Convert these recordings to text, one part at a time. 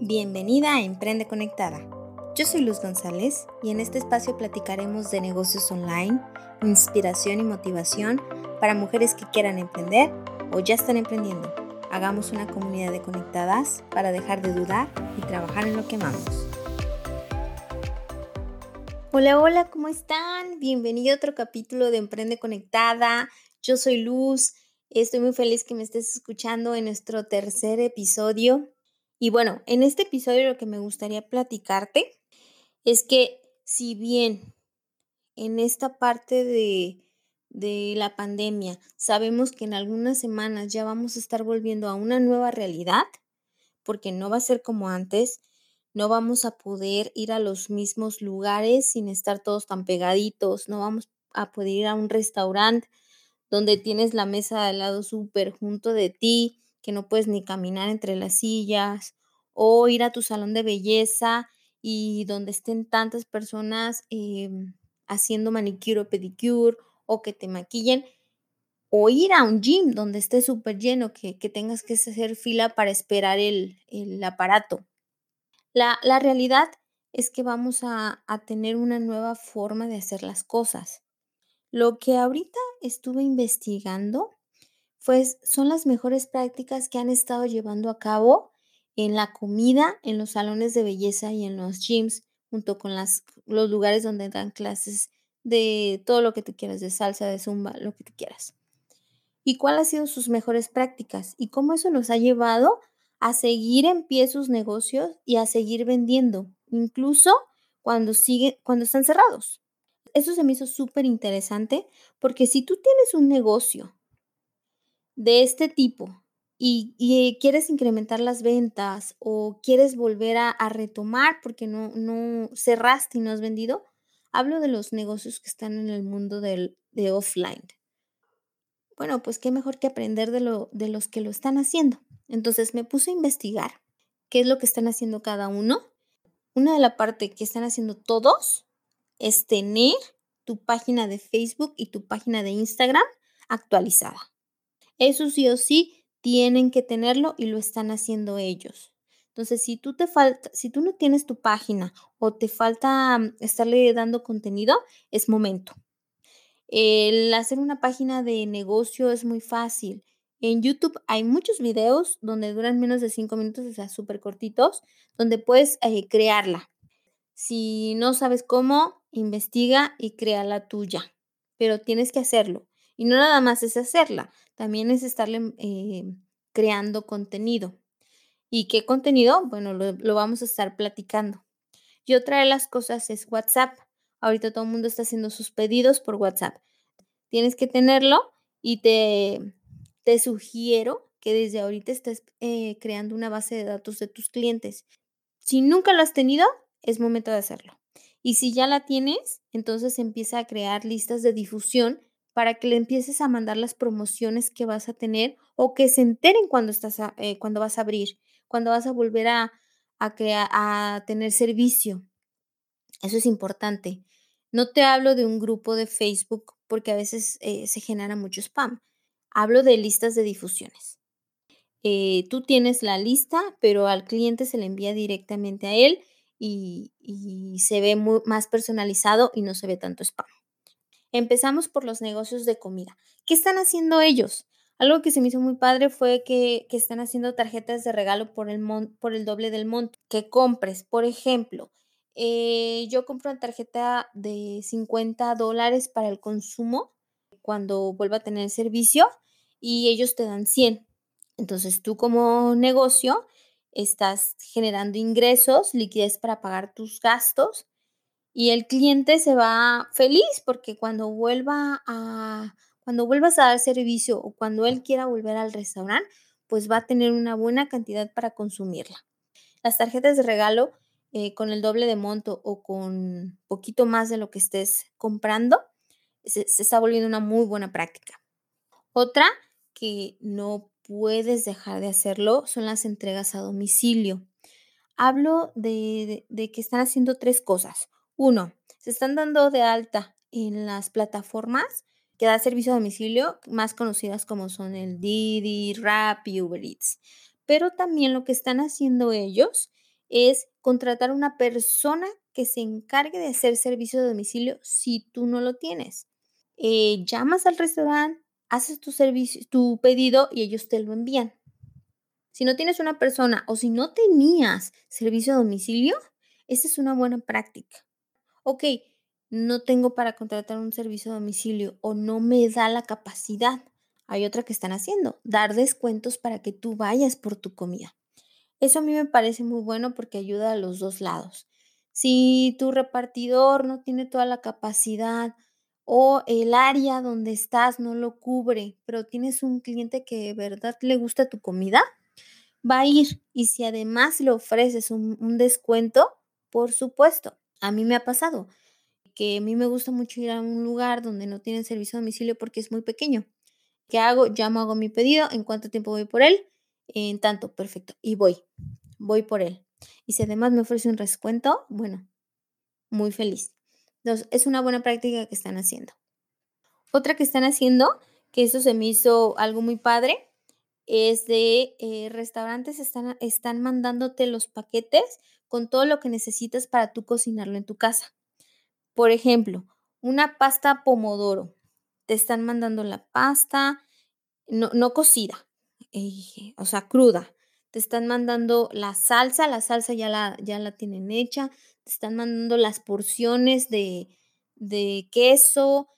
Bienvenida a Emprende Conectada. Yo soy Luz González y en este espacio platicaremos de negocios online, inspiración y motivación para mujeres que quieran emprender o ya están emprendiendo. Hagamos una comunidad de conectadas para dejar de dudar y trabajar en lo que amamos. Hola, hola, ¿cómo están? Bienvenido a otro capítulo de Emprende Conectada. Yo soy Luz. Estoy muy feliz que me estés escuchando en nuestro tercer episodio y bueno, en este episodio lo que me gustaría platicarte es que si bien en esta parte de, de la pandemia sabemos que en algunas semanas ya vamos a estar volviendo a una nueva realidad, porque no va a ser como antes, no vamos a poder ir a los mismos lugares sin estar todos tan pegaditos, no vamos a poder ir a un restaurante donde tienes la mesa al lado súper junto de ti, que no puedes ni caminar entre las sillas, o ir a tu salón de belleza y donde estén tantas personas em, haciendo manicure o pedicure o que te maquillen, o ir a un gym donde esté súper lleno, que, tengas que hacer fila para esperar el, aparato. La, la, realidad es que vamos a, a tener una nueva forma de hacer las cosas. Lo que ahorita estuve investigando pues son las mejores prácticas que han estado llevando a cabo en la comida, en los salones de belleza y en los gyms, junto con las, los lugares donde dan clases de todo lo que tú quieras, de salsa, de zumba, lo que tú quieras. ¿Y cuáles han sido sus mejores prácticas? Y cómo eso nos ha llevado a seguir en pie sus negocios y a seguir vendiendo, incluso cuando, sigue, cuando están cerrados. Eso se me hizo súper interesante porque si tú tienes un negocio de este tipo y, quieres incrementar las ventas o quieres volver a, retomar porque no, no cerraste y no has vendido, hablo de los negocios que están en el mundo del, de offline. Bueno, pues qué mejor que aprender de, lo, de los que lo están haciendo. Entonces me puse a investigar qué es lo que están haciendo cada uno. Una de la parte que están haciendo todos es tener tu página de Facebook y tu página de Instagram actualizada. Eso sí o sí tienen que tenerlo y lo están haciendo ellos. Entonces, si tú te falta, si tú no tienes tu página o te falta mm, estarle dando contenido, es momento. El hacer una página de negocio es muy fácil. En YouTube hay muchos videos donde duran menos de cinco minutos, o sea, súper cortitos, donde puedes eh, crearla. Si no sabes cómo, investiga y crea la tuya, pero tienes que hacerlo. Y no nada más es hacerla, también es estarle eh, creando contenido. ¿Y qué contenido? Bueno, lo, vamos a estar platicando. Y otra de las cosas es WhatsApp. Ahorita todo el mundo está haciendo sus pedidos por WhatsApp. Tienes que tenerlo y te, te sugiero que desde ahorita estés eh, creando una base de datos de tus clientes. Si nunca lo has tenido, es momento de hacerlo. Y si ya la tienes, entonces empieza a crear listas de difusión para que le empieces a mandar las promociones que vas a tener o que se enteren cuando, estás eh, cuando vas a abrir, cuando vas a volver a, a, a tener servicio. Eso es importante. No te hablo de un grupo de Facebook porque a veces eh, se genera mucho spam. Hablo de listas de difusiones. Eh, tú tienes la lista, pero al cliente se le envía directamente a él y, y se ve más personalizado y no se ve tanto spam. Empezamos por los negocios de comida. ¿Qué están haciendo ellos? Algo que se me hizo muy padre fue que, están haciendo tarjetas de regalo por el, por el doble del monto. Que compres, por ejemplo, eh, yo compro una tarjeta de 50 dólares para el consumo cuando vuelva a tener servicio y ellos te dan 100. Entonces tú como negocio estás generando ingresos, liquidez para pagar tus gastos y el cliente se va feliz porque cuando vuelva a cuando vuelvas a dar servicio o cuando él quiera volver al restaurante, pues va a tener una buena cantidad para consumirla. Las tarjetas de regalo eh, con el doble de monto o con poquito más de lo que estés comprando, se, está volviendo una muy buena práctica. Otra que no puedes dejar de hacerlo son las entregas a domicilio. Hablo de, de que están haciendo tres cosas. Uno, se están dando de alta en las plataformas que da servicio a domicilio, más conocidas como son el Didi, Rappi, Uber Eats. Pero también lo que están haciendo ellos es contratar una persona que se encargue de hacer servicio de domicilio si tú no lo tienes. Eh, llamas al restaurante, haces tu servicio, tu pedido y ellos te lo envían. Si no tienes una persona o si no tenías servicio a domicilio, esa es una buena práctica. Ok, no tengo para contratar un servicio a domicilio o no me da la capacidad. Hay otra que están haciendo, dar descuentos para que tú vayas por tu comida. Eso a mí me parece muy bueno porque ayuda a los dos lados. Si tu repartidor no tiene toda la capacidad o el área donde estás no lo cubre, pero tienes un cliente que de verdad le gusta tu comida, va a ir. Y si además le ofreces un, descuento, por supuesto, a mí me ha pasado que a mí me gusta mucho ir a un lugar donde no tienen servicio a domicilio porque es muy pequeño. ¿Qué hago? Llamo, hago mi pedido, ¿en cuánto tiempo voy por él? En tanto, perfecto. Y voy, voy por él. Y si además me ofrece un descuento, bueno, muy feliz. Entonces, es una buena práctica que están haciendo. Otra que están haciendo, que eso se me hizo algo muy padre, es de eh, restaurantes están, están mandándote los paquetes con todo lo que necesitas para tú cocinarlo en tu casa. Por ejemplo, una pasta pomodoro. Te están mandando la pasta, no, no cocida, eh, o sea, cruda. Te están mandando la salsa, la salsa ya la, ya la tienen hecha. Te están mandando las porciones de, de queso,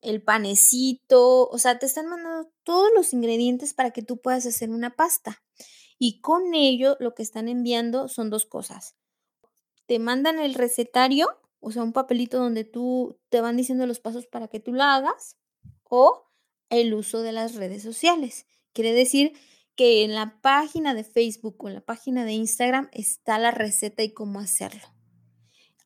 el panecito, o sea, te están mandando todos los ingredientes para que tú puedas hacer una pasta. Y con ello lo que están enviando son dos cosas. Te mandan el recetario, o sea, un papelito donde tú te van diciendo los pasos para que tú la hagas, o el uso de las redes sociales. Quiere decir que en la página de Facebook o en la página de Instagram está la receta y cómo hacerlo.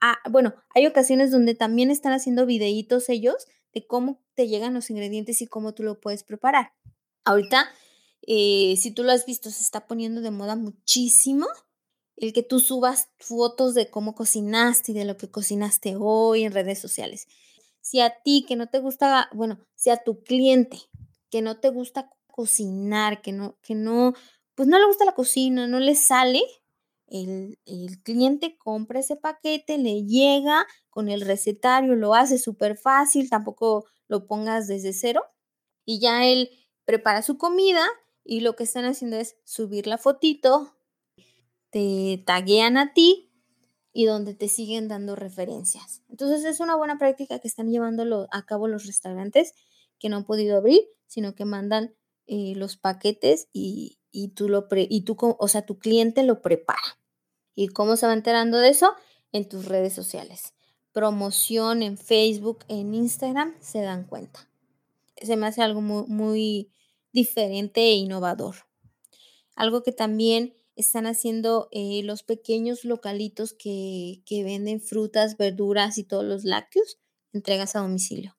Ah, bueno, hay ocasiones donde también están haciendo videitos ellos de cómo te llegan los ingredientes y cómo tú lo puedes preparar. Ahorita, eh, si tú lo has visto, se está poniendo de moda muchísimo el que tú subas fotos de cómo cocinaste y de lo que cocinaste hoy en redes sociales. Si a ti que no te gusta, bueno, si a tu cliente que no te gusta cocinar, que no, que no, pues no le gusta la cocina, no le sale, el, cliente compra ese paquete, le llega con el recetario, lo hace súper fácil, tampoco lo pongas desde cero y ya él prepara su comida y lo que están haciendo es subir la fotito, te taguean a ti y donde te siguen dando referencias. Entonces es una buena práctica que están llevando a cabo los restaurantes que no han podido abrir, sino que mandan eh, los paquetes y, tú lo y tú, o sea, tu cliente lo prepara. ¿Y cómo se va enterando de eso? En tus redes sociales. Promoción en Facebook, en Instagram, se dan cuenta. Se me hace algo muy, diferente e innovador. Algo que también están haciendo eh, los pequeños localitos que, que venden frutas, verduras y todos los lácteos, entregas a domicilio.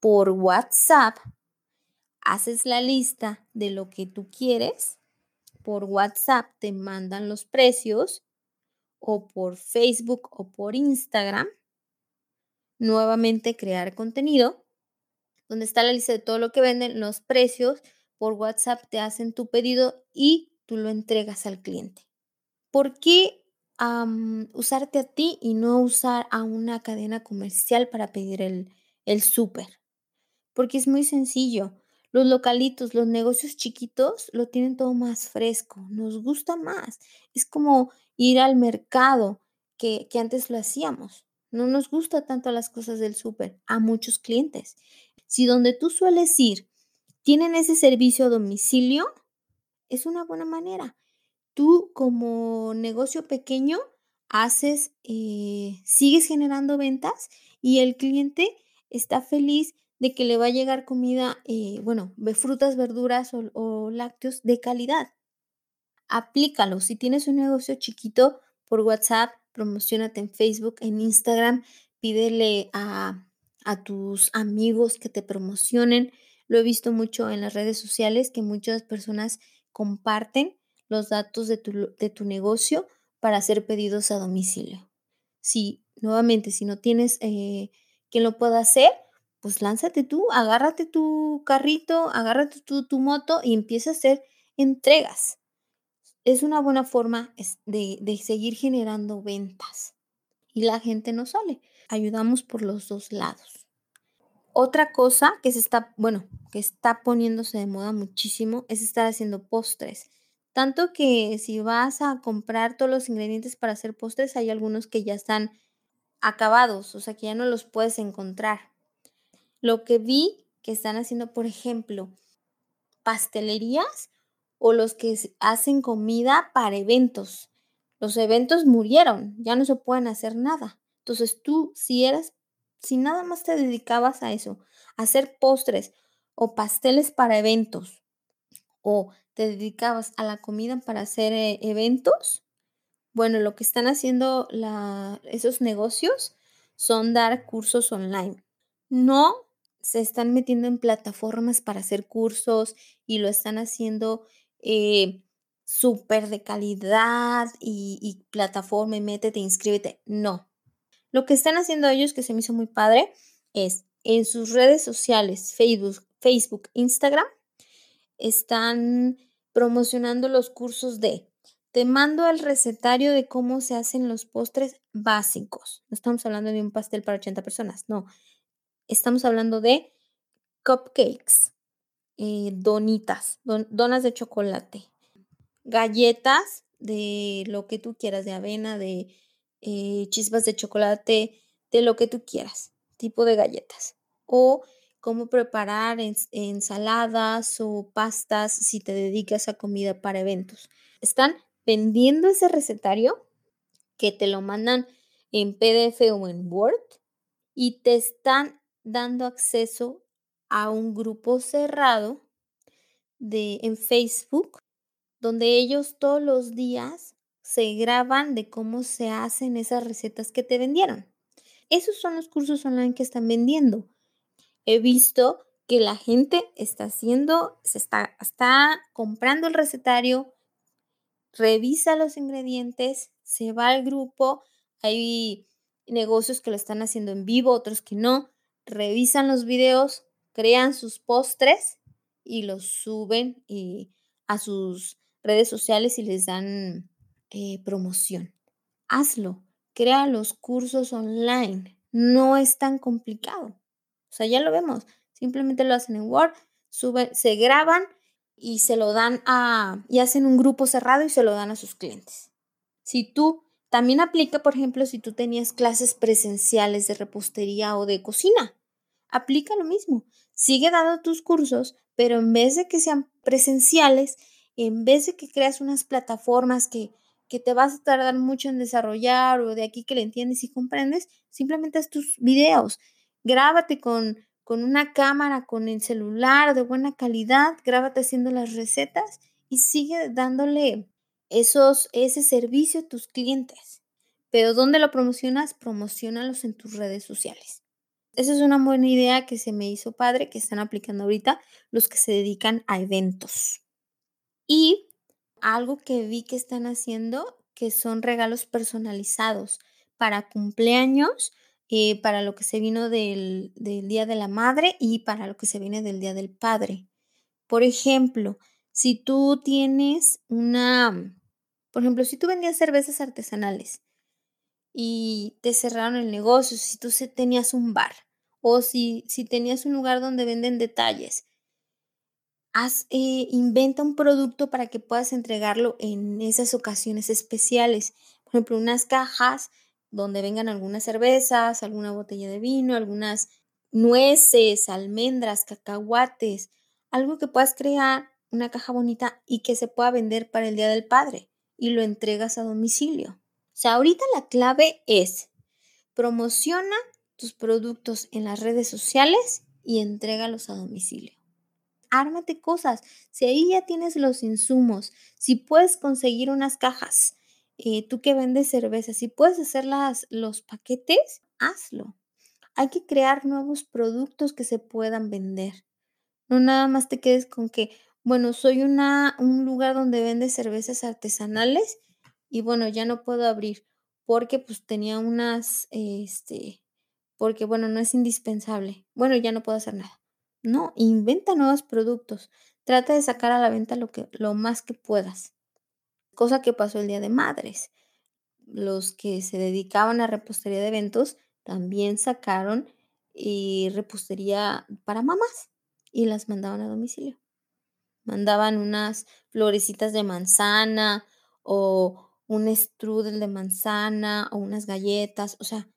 Por WhatsApp, haces la lista de lo que tú quieres. Por WhatsApp te mandan los precios o por Facebook o por Instagram, nuevamente crear contenido, donde está la lista de todo lo que venden, los precios, por WhatsApp te hacen tu pedido y tú lo entregas al cliente. ¿Por qué usarte a ti y no usar a una cadena comercial para pedir el, el súper? Porque es muy sencillo. Los localitos, los negocios chiquitos lo tienen todo más fresco, nos gusta más. Es como ir al mercado que, antes lo hacíamos. No nos gusta tanto las cosas del súper a muchos clientes. Si donde tú sueles ir tienen ese servicio a domicilio, es una buena manera. Tú como negocio pequeño haces, eh, sigues generando ventas y el cliente está feliz de que le va a llegar comida, eh, bueno, frutas, verduras o, o lácteos de calidad aplícalo. Si tienes un negocio chiquito por WhatsApp, promocionate en Facebook, en Instagram, pídele a, tus amigos que te promocionen. Lo he visto mucho en las redes sociales que muchas personas comparten los datos de tu, de tu negocio para hacer pedidos a domicilio. Si, nuevamente, si no tienes eh, quien lo pueda hacer, pues lánzate tú, agárrate tu carrito, agárrate tu, tu moto y empieza a hacer entregas es una buena forma de, de seguir generando ventas. Y la gente no sale. Ayudamos por los dos lados. Otra cosa que se está, bueno, que está poniéndose de moda muchísimo es estar haciendo postres. Tanto que si vas a comprar todos los ingredientes para hacer postres, hay algunos que ya están acabados, o sea que ya no los puedes encontrar. Lo que vi que están haciendo, por ejemplo, pastelerías o los que hacen comida para eventos. Los eventos murieron, ya no se pueden hacer nada. Entonces tú, si eras si nada más te dedicabas a eso, a hacer postres o pasteles para eventos, o te dedicabas a la comida para hacer eh, eventos, bueno, lo que están haciendo esos negocios son dar cursos online. No se están metiendo en plataformas para hacer cursos y lo están haciendo eh, súper de calidad y, plataforma y métete, inscríbete. No, lo que están haciendo ellos, que se me hizo muy padre, es en sus redes sociales, Facebook, Facebook, Instagram, están promocionando los cursos de te mando el recetario de cómo se hacen los postres básicos. No estamos hablando de un pastel para 80 personas, no. Estamos hablando de cupcakes, eh, donitas, donas de chocolate, galletas de lo que tú quieras, de avena, de eh, chispas de chocolate, de lo que tú quieras, tipo de galletas. O cómo preparar ensaladas o pastas si te dedicas a comida para eventos. Están vendiendo ese recetario que te lo mandan en PDF o en Word y te están dando acceso a un grupo cerrado de, en Facebook donde ellos todos los días se graban de cómo se hacen esas recetas que te vendieron. Esos son los cursos online que están vendiendo. He visto que la gente está haciendo, se está, está comprando el recetario, revisa los ingredientes, se va al grupo, hay negocios que lo están haciendo en vivo, otros que no, revisan los videos, crean sus postres y los suben y a sus redes sociales y les dan eh, promoción. Hazlo, crea los cursos online. No es tan complicado. O sea, ya lo vemos. Simplemente lo hacen en Word, suben, se graban y se lo dan a, y hacen un grupo cerrado y se lo dan a sus clientes. Si tú, también aplica, por ejemplo, si tú tenías clases presenciales de repostería o de cocina, aplica lo mismo. Sigue dando tus cursos, pero en vez de que sean presenciales, en vez de que creas unas plataformas que que te vas a tardar mucho en desarrollar o de aquí que le entiendes y comprendes, simplemente haz tus videos. Grábate con, con una cámara, con el celular de buena calidad, grábate haciendo las recetas y sigue dándole esos, ese servicio a tus clientes. Pero ¿dónde lo promocionas? Promocionalos en tus redes sociales. Esa es una buena idea que se me hizo padre, que están aplicando ahorita los que se dedican a eventos. Y algo que vi que están haciendo, que son regalos personalizados para cumpleaños, eh, para lo que se vino del, del Día de la Madre y para lo que se viene del Día del Padre. Por ejemplo, si tú tienes una, por ejemplo, si tú vendías cervezas artesanales y te cerraron el negocio, si tú tenías un bar o si, si tenías un lugar donde venden detalles eh, inventa un producto para que puedas entregarlo en esas ocasiones especiales. Por ejemplo, unas cajas donde vengan algunas cervezas, alguna botella de vino, algunas nueces, almendras, cacahuates, algo que puedas crear, una caja bonita y que se pueda vender para el Día del Padre y lo entregas a domicilio. O sea, ahorita la clave es promociona tus productos en las redes sociales y entrégalos a domicilio ármate cosas. Si ahí ya tienes los insumos, si puedes conseguir unas cajas, eh, tú que vendes cerveza, si puedes hacer los paquetes, hazlo. Hay que crear nuevos productos que se puedan vender. No nada más te quedes con que, bueno, soy una, un lugar donde vende cervezas artesanales y bueno, ya no puedo abrir porque pues tenía unas, este, porque bueno, no es indispensable. Bueno, ya no puedo hacer nada. No, inventa nuevos productos. Trata de sacar a la venta lo, que, lo más que puedas. cosa que pasó el Día de Madres. Los que se dedicaban a repostería de eventos también sacaron y repostería para mamás y las mandaban a domicilio. Mandaban unas florecitas de manzana o un strudel de manzana o unas galletas, o sea,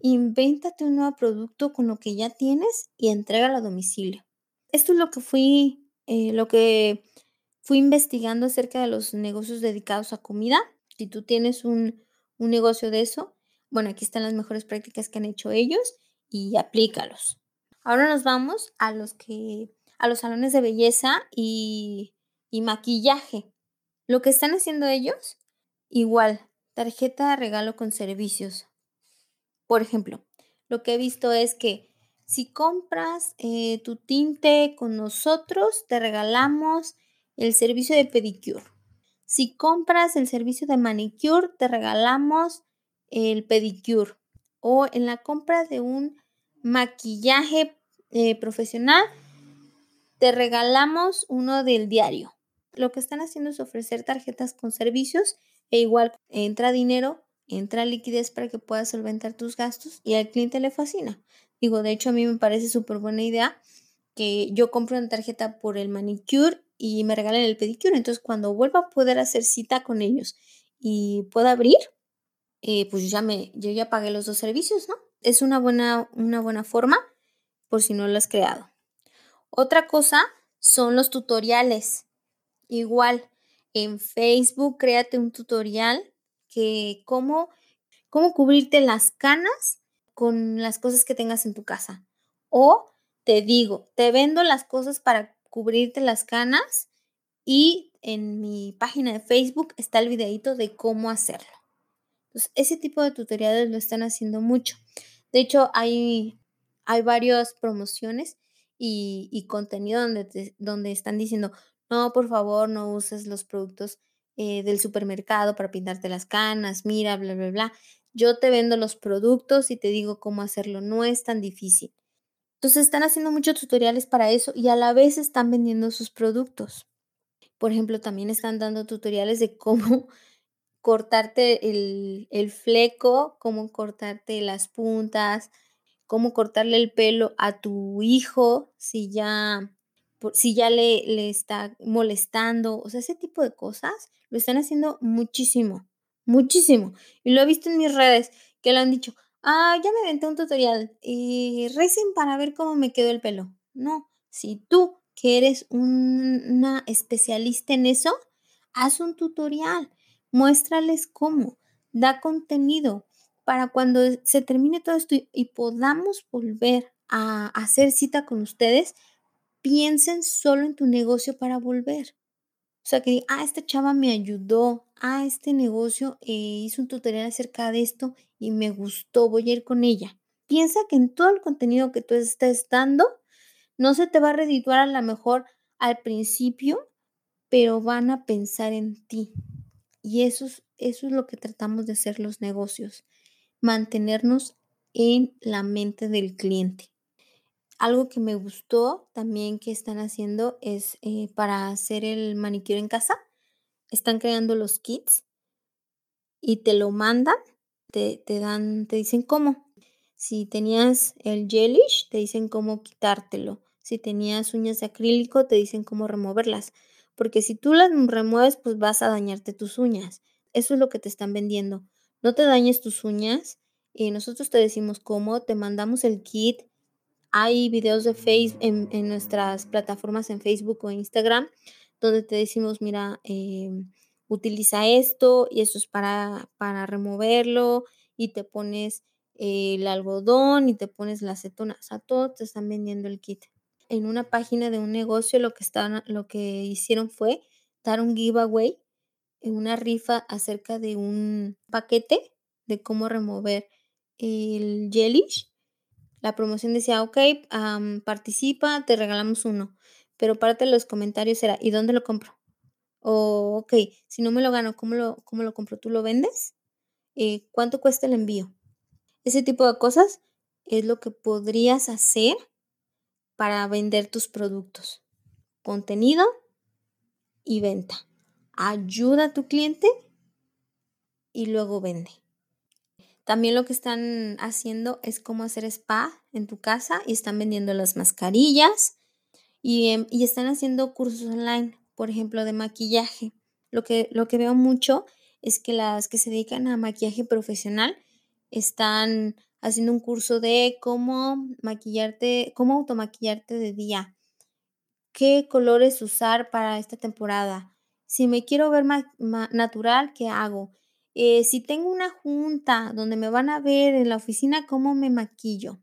invéntate un nuevo producto con lo que ya tienes y entrégalo a domicilio. Esto es lo que fui, eh, lo que fui investigando acerca de los negocios dedicados a comida. Si tú tienes un, un negocio de eso, bueno, aquí están las mejores prácticas que han hecho ellos y aplícalos. Ahora nos vamos a los que a los salones de belleza y, y maquillaje. Lo que están haciendo ellos, igual, tarjeta de regalo con servicios. Por ejemplo, lo que he visto es que si compras eh, tu tinte con nosotros, te regalamos el servicio de pedicure. Si compras el servicio de manicure, te regalamos el pedicure. O en la compra de un maquillaje eh, profesional, te regalamos uno del diario. Lo que están haciendo es ofrecer tarjetas con servicios e igual entra dinero, entra liquidez para que puedas solventar tus gastos y al cliente le fascina. Digo, de hecho a mí me parece súper buena idea que yo compre una tarjeta por el manicure y me regalen el pedicure. Entonces cuando vuelva a poder hacer cita con ellos y pueda abrir, eh, pues ya me, yo ya pagué los dos servicios, ¿no? Es una buena, una buena forma por si no lo has creado. Otra cosa son los tutoriales. Igual, en Facebook créate un tutorial que cómo, cómo cubrirte las canas con las cosas que tengas en tu casa. O te digo, te vendo las cosas para cubrirte las canas y en mi página de Facebook está el videito de cómo hacerlo. Entonces, ese tipo de tutoriales lo están haciendo mucho. De hecho, hay, hay varias promociones y, contenido donde, donde están diciendo, no, por favor, no uses los productos eh, del supermercado para pintarte las canas, mira, bla, bla, bla. Yo te vendo los productos y te digo cómo hacerlo, no es tan difícil. Entonces están haciendo muchos tutoriales para eso y a la vez están vendiendo sus productos. Por ejemplo, también están dando tutoriales de cómo cortarte el, el fleco, cómo cortarte las puntas, cómo cortarle el pelo a tu hijo si ya, si ya le, le está molestando, o sea, ese tipo de cosas lo están haciendo muchísimo, muchísimo. Y lo he visto en mis redes que lo han dicho, ah, ya me aventé un tutorial y recen para ver cómo me quedó el pelo. No, si tú que eres una especialista en eso, haz un tutorial, muéstrales cómo, da contenido, para cuando se termine todo esto y, podamos volver a hacer cita con ustedes, piensen solo en tu negocio para volver. O sea, que ah, esta chava me ayudó, ah, este negocio eh, hizo un tutorial acerca de esto y me gustó, voy a ir con ella. Piensa que en todo el contenido que tú estés dando, no se te va a redituar a lo mejor al principio, pero van a pensar en ti. Y eso es, eso es lo que tratamos de hacer los negocios mantenernos en la mente del cliente. Algo que me gustó también que están haciendo es eh, para hacer el manicure en casa. Están creando los kits y te lo mandan, te, te dan, te dicen cómo. Si tenías el gelish, te dicen cómo quitártelo. Si tenías uñas de acrílico, te dicen cómo removerlas. Porque si tú las remueves, pues vas a dañarte tus uñas. Eso es lo que te están vendiendo no te dañes tus uñas. y nosotros te decimos cómo, te mandamos el kit. Hay videos de Facebook en, nuestras plataformas en Facebook o Instagram donde te decimos, mira, em, utiliza esto y esto es para, para removerlo y te pones el algodón y te pones la acetona. O sea, todo te están vendiendo el kit. En una página de un negocio lo que, están, lo que hicieron fue dar un giveaway en una rifa acerca de un paquete de cómo remover el gelish. La promoción decía, ok, participa, te regalamos uno. Pero parte de los comentarios era, ¿y dónde lo compro? O, ok, si no me lo gano, ¿cómo lo, cómo lo compro? ¿Tú lo vendes? Eh, ¿Cuánto cuesta el envío? Ese tipo de cosas es lo que podrías hacer para vender tus productos. Contenido y venta ayuda a tu cliente y luego vende. También lo que están haciendo es cómo hacer spa en tu casa y están vendiendo las mascarillas y, em, y están haciendo cursos online, por ejemplo, de maquillaje. Lo que, lo que veo mucho es que las que se dedican a maquillaje profesional están haciendo un curso de cómo maquillarte, cómo automaquillarte de día, qué colores usar para esta temporada. Si me quiero ver natural, ¿qué hago? Eh, si tengo una junta donde me van a ver en la oficina, ¿cómo me maquillo?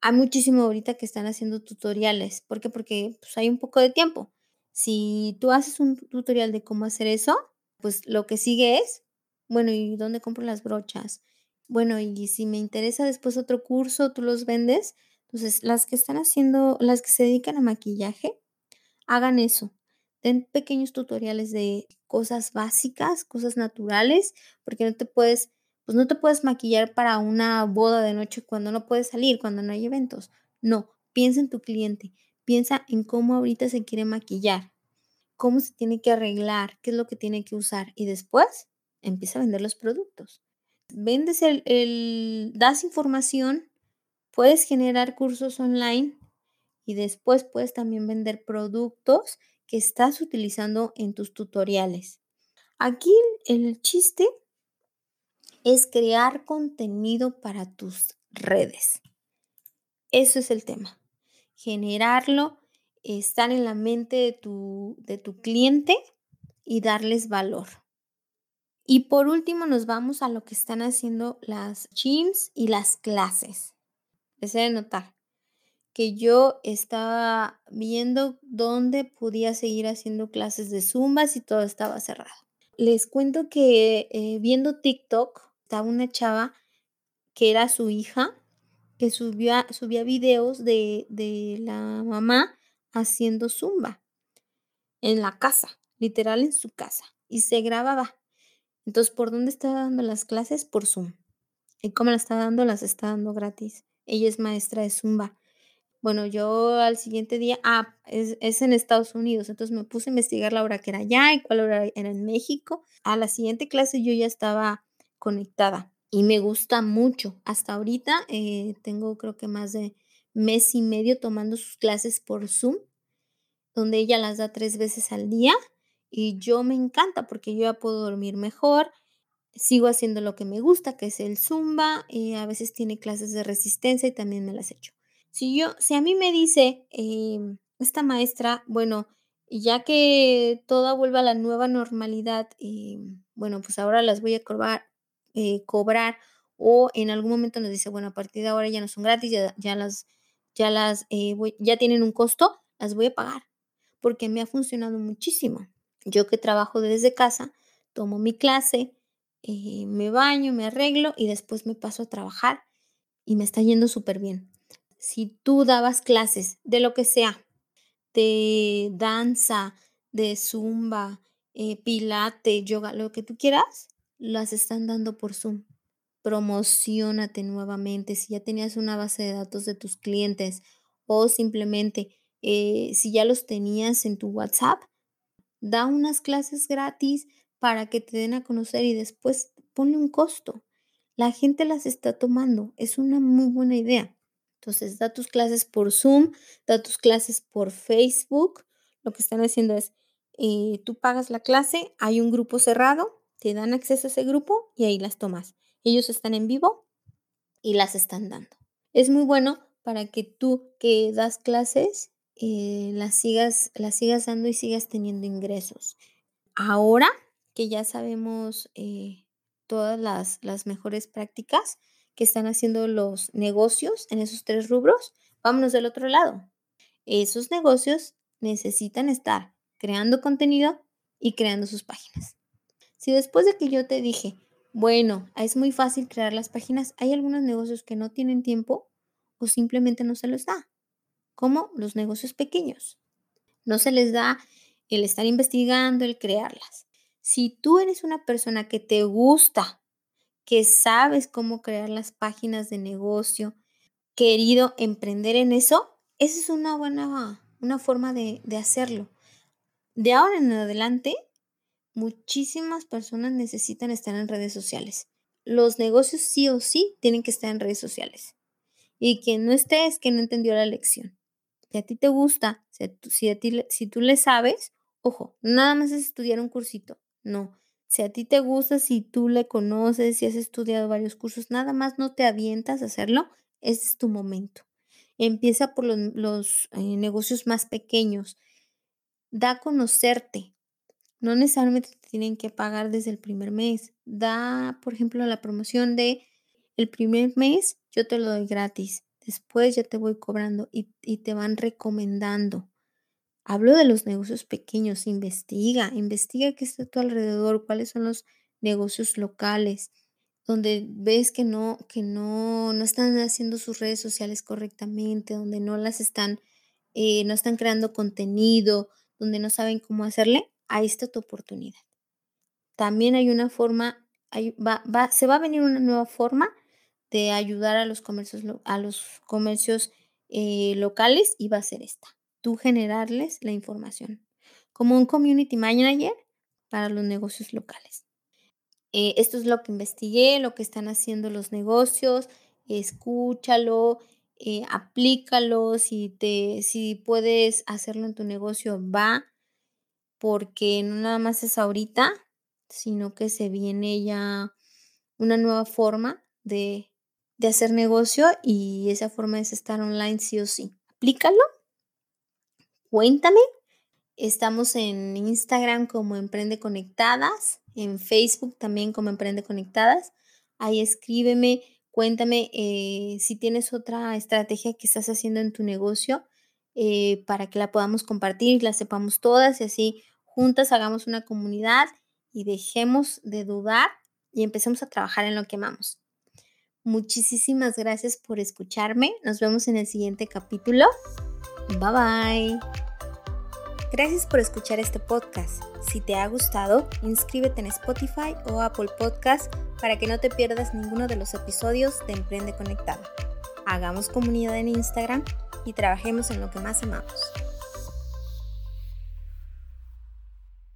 Hay muchísimo ahorita que están haciendo tutoriales. ¿Por qué? Porque pues, hay un poco de tiempo. Si tú haces un tutorial de cómo hacer eso, pues lo que sigue es, bueno, ¿y dónde compro las brochas? Bueno, y si me interesa después otro curso, tú los vendes. Entonces, las que están haciendo, las que se dedican a maquillaje, hagan eso. Den pequeños tutoriales de cosas básicas, cosas naturales, porque no te puedes, pues no te puedes maquillar para una boda de noche cuando no puedes salir, cuando no hay eventos. No, piensa en tu cliente, piensa en cómo ahorita se quiere maquillar, cómo se tiene que arreglar, qué es lo que tiene que usar y después empieza a vender los productos vendes el, das información, puedes generar cursos online y después puedes también vender productos que estás utilizando en tus tutoriales. Aquí el chiste es crear contenido para tus redes. Eso es el tema. Generarlo, estar en la mente de tu, de tu cliente y darles valor. Y por último nos vamos a lo que están haciendo las gyms y las clases. Les de notar que yo estaba viendo dónde podía seguir haciendo clases de zumba si todo estaba cerrado. Les cuento que eh, viendo TikTok estaba una chava que era su hija que subía, subía videos de, de la mamá haciendo zumba en la casa, literal en su casa, y se grababa. Entonces, ¿por dónde está dando las clases? Por Zoom. ¿Y cómo las está dando? Las está dando gratis. Ella es maestra de Zumba. Bueno, yo al siguiente día, ah, es, es, en Estados Unidos, entonces me puse a investigar la hora que era allá y cuál hora era en México. A la siguiente clase yo ya estaba conectada y me gusta mucho. Hasta ahorita eh, tengo creo que más de mes y medio tomando sus clases por Zoom, donde ella las da tres veces al día y yo me encanta porque yo ya puedo dormir mejor, sigo haciendo lo que me gusta, que es el zumba, y a veces tiene clases de resistencia y también me las echo. Si yo, si a mí me dice em, esta maestra, bueno, ya que toda vuelva a la nueva normalidad, em, bueno, pues ahora las voy a cobrar, eh, cobrar o en algún momento nos dice, bueno, a partir de ahora ya no son gratis, ya, ya las, ya las, eh, ya tienen un costo, las voy a pagar, porque me ha funcionado muchísimo. Yo que trabajo desde casa, tomo mi clase, eh, me baño, me arreglo y después me paso a trabajar y me está yendo súper bien. Si tú dabas clases de lo que sea, de danza, de zumba, eh, pilate, yoga, lo que tú quieras, las están dando por Zoom. Promocionate nuevamente. Si ya tenías una base de datos de tus clientes o simplemente eh, si ya los tenías en tu WhatsApp, da unas clases gratis para que te den a conocer y después pone un costo. La gente las está tomando, es una muy buena idea. Entonces, da tus clases por Zoom, da tus clases por Facebook. Lo que están haciendo es, eh, tú pagas la clase, hay un grupo cerrado, te dan acceso a ese grupo y ahí las tomas. Ellos están en vivo y las están dando. Es muy bueno para que tú que das clases eh, las, sigas, las sigas dando y sigas teniendo ingresos. Ahora que ya sabemos eh, todas las, las mejores prácticas que están haciendo los negocios en esos tres rubros, vámonos del otro lado. Esos negocios necesitan estar creando contenido y creando sus páginas. Si después de que yo te dije, bueno, es muy fácil crear las páginas, hay algunos negocios que no tienen tiempo o simplemente no se los da como los negocios pequeños. No se les da el estar investigando, el crearlas. Si tú eres una persona que te gusta, que sabes cómo crear las páginas de negocio, querido emprender en eso, esa es una buena una forma de, de hacerlo. De ahora en adelante, muchísimas personas necesitan estar en redes sociales. Los negocios sí o sí tienen que estar en redes sociales. Y quien no esté es que no entendió la lección. Si a ti te gusta, si, ti, si tú le sabes, ojo, nada más es estudiar un cursito. No. Si a ti te gusta, si tú le conoces, si has estudiado varios cursos, nada más no te avientas a hacerlo, ese es tu momento. Empieza por los, eh, negocios más pequeños. Da a conocerte. No necesariamente te tienen que pagar desde el primer mes. Da, por ejemplo, la promoción de el primer mes yo te lo doy gratis. Después ya te voy cobrando y, y te van recomendando. Hablo de los negocios pequeños, investiga, investiga qué está a tu alrededor, cuáles son los negocios locales, donde ves que no, que no, no están haciendo sus redes sociales correctamente, donde no las están, eh, no están creando contenido, donde no saben cómo hacerle, ahí está tu oportunidad. También hay una forma, va, va, se va a venir una nueva forma de ayudar a los comercios, a los comercios eh, locales y va a ser esta tú generarles la información, como un community manager para los negocios locales. Eh, esto es lo que investigué, lo que están haciendo los negocios, escúchalo, eh, aplícalo, si, te, si puedes hacerlo en tu negocio, va, porque no nada más es ahorita, sino que se viene ya una nueva forma de, de hacer negocio y esa forma es estar online sí o sí. Aplícalo cuéntame. Estamos en Instagram como Emprende Conectadas, en Facebook también como Emprende Conectadas. Ahí escríbeme, cuéntame eh, si tienes otra estrategia que estás haciendo en tu negocio eh, para que la podamos compartir, la sepamos todas y así juntas hagamos una comunidad y dejemos de dudar y empecemos a trabajar en lo que amamos. Muchísimas gracias por escucharme. Nos vemos en el siguiente capítulo. Bye bye. Gracias por escuchar este podcast. Si te ha gustado, inscríbete en Spotify o Apple Podcast para que no te pierdas ninguno de los episodios de Emprende Conectado. Hagamos comunidad en Instagram y trabajemos en lo que más amamos.